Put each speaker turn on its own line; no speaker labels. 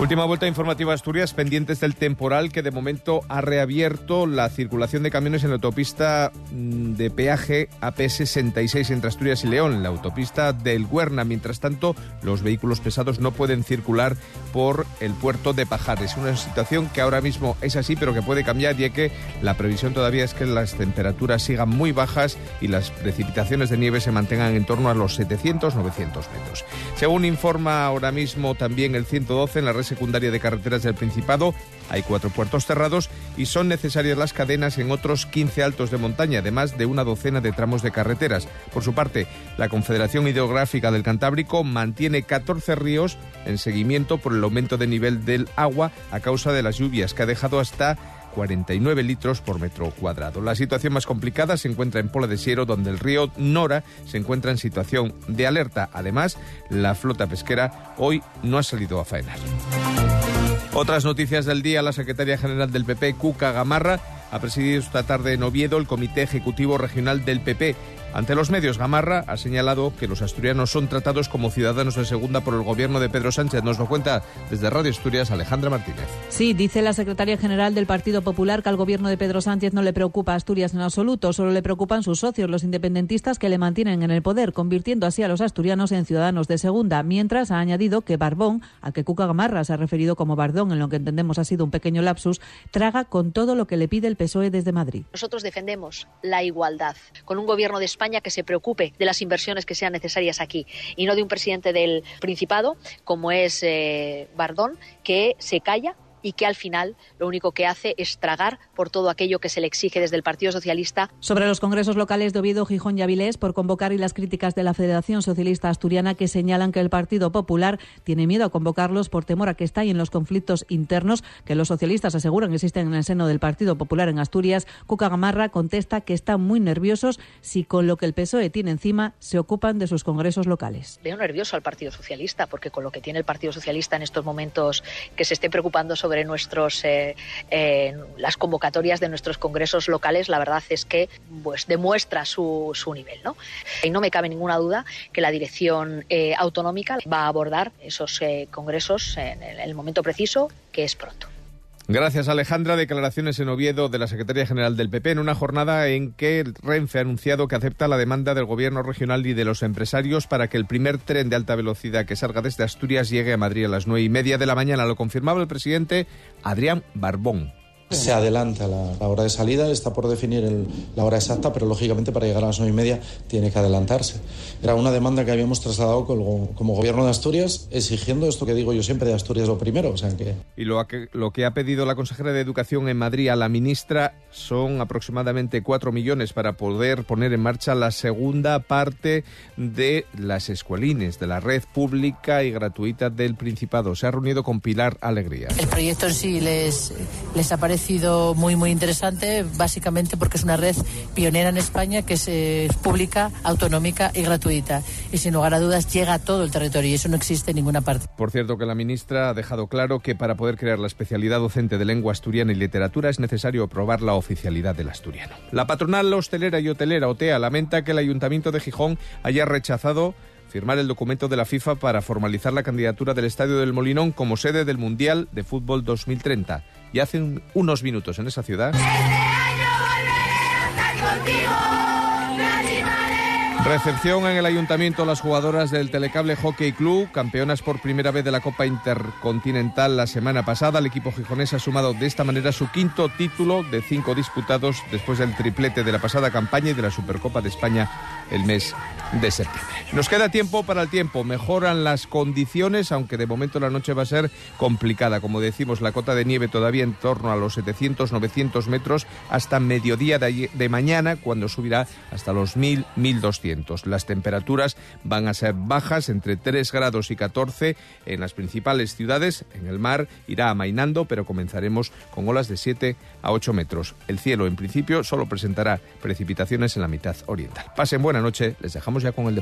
Última vuelta informativa Asturias, pendientes del temporal que de momento ha reabierto la circulación de camiones en la autopista mm, de peaje AP66 entre Asturias y León, la autopista del Huerna. Mientras tanto, los vehículos pesados no pueden circular por el puerto de Pajares. Una situación que ahora mismo es así, pero que puede cambiar, ya que la previsión todavía es que las temperaturas sigan muy bajas y las precipitaciones de nieve se mantengan en torno a los 700-900 metros. Según informa ahora mismo también el 112 en la red secundaria de carreteras del Principado. Hay cuatro puertos cerrados y son necesarias las cadenas en otros 15 altos de montaña, además de una docena de tramos de carreteras. Por su parte, la Confederación Hidrográfica del Cantábrico mantiene 14 ríos en seguimiento por el aumento de nivel del agua a causa de las lluvias, que ha dejado hasta 49 litros por metro cuadrado. La situación más complicada se encuentra en Pola de Siero, donde el río Nora se encuentra en situación de alerta. Además, la flota pesquera hoy no ha salido a faenar. Otras noticias del día, la secretaria general del PP, Cuca Gamarra, ha presidido esta tarde en Oviedo el Comité Ejecutivo Regional del PP. Ante los medios, Gamarra ha señalado que los asturianos son tratados como ciudadanos de segunda por el gobierno de Pedro Sánchez. Nos lo cuenta desde Radio Asturias Alejandra Martínez.
Sí, dice la secretaria general del Partido Popular que al gobierno de Pedro Sánchez no le preocupa Asturias en absoluto, solo le preocupan sus socios, los independentistas que le mantienen en el poder, convirtiendo así a los asturianos en ciudadanos de segunda. Mientras ha añadido que Barbón, al que Cuca Gamarra se ha referido como Bardón, en lo que entendemos ha sido un pequeño lapsus, traga con todo lo que le pide el PSOE desde Madrid.
Nosotros defendemos la igualdad con un gobierno de España que se preocupe de las inversiones que sean necesarias aquí y no de un presidente del Principado como es eh, Bardón que se calla y que al final lo único que hace es tragar por todo aquello que se le exige desde el Partido Socialista.
Sobre los congresos locales de Oviedo, Gijón y Avilés, por convocar y las críticas de la Federación Socialista Asturiana que señalan que el Partido Popular tiene miedo a convocarlos por temor a que estallen los conflictos internos que los socialistas aseguran existen en el seno del Partido Popular en Asturias. Cuca Gamarra contesta que están muy nerviosos si con lo que el PSOE tiene encima se ocupan de sus congresos locales.
Veo nervioso al Partido Socialista porque con lo que tiene el Partido Socialista en estos momentos que se esté preocupando sobre sobre nuestros eh, eh, las convocatorias de nuestros congresos locales, la verdad es que pues demuestra su, su nivel, ¿no? Y no me cabe ninguna duda que la dirección eh, autonómica va a abordar esos eh, congresos en el momento preciso, que es pronto.
Gracias, Alejandra. Declaraciones en Oviedo de la Secretaría General del PP en una jornada en que Renfe ha anunciado que acepta la demanda del Gobierno regional y de los empresarios para que el primer tren de alta velocidad que salga desde Asturias llegue a Madrid a las nueve y media de la mañana. Lo confirmaba el presidente Adrián Barbón.
Se adelanta la, la, hora de salida, está por definir el, la hora exacta, pero lógicamente para llegar a las nueve y media tiene que adelantarse. Era una demanda que habíamos trasladado como, como, gobierno de Asturias, exigiendo esto que digo yo siempre de Asturias lo primero. O sea que...
Y lo que, lo que ha pedido la consejera de Educación en Madrid a la ministra son aproximadamente cuatro millones para poder poner en marcha la segunda parte de las escuelines, de la red pública y gratuita del Principado. Se ha reunido con Pilar Alegría.
El proyecto en sí les, les aparece parecido muy muy interesante, básicamente porque es una red pionera en España que es pública, autonómica y gratuita. Y sin lugar a dudas llega a todo el territorio y eso no existe en ninguna parte.
Por cierto que la ministra ha dejado claro que para poder crear la especialidad docente de lengua asturiana y literatura es necesario aprobar la oficialidad del asturiano. La patronal hostelera y hotelera OTEA lamenta que el Ayuntamiento de Gijón haya rechazado firmar el documento de la FIFA para formalizar la candidatura del Estadio del Molinón como sede del Mundial de Fútbol 2030 y hace un, unos minutos en esa ciudad.
Este año volveré a estar contigo.
Recepción en el ayuntamiento las jugadoras del Telecable Hockey Club, campeonas por primera vez de la Copa Intercontinental la semana pasada. El equipo gijonés ha sumado de esta manera su quinto título de cinco disputados después del triplete de la pasada campaña y de la Supercopa de España el mes de septiembre. Nos queda tiempo para el tiempo. Mejoran las condiciones, aunque de momento la noche va a ser complicada. Como decimos, la cota de nieve todavía en torno a los 700-900 metros hasta mediodía de, de mañana, cuando subirá hasta los 1000, 1200. Las temperaturas van a ser bajas, entre 3 grados y 14 en las principales ciudades. En el mar irá amainando, pero comenzaremos con olas de 7 a 8 metros. El cielo, en principio, solo presentará precipitaciones en la mitad oriental. Pasen buena noche, les dejamos ya con el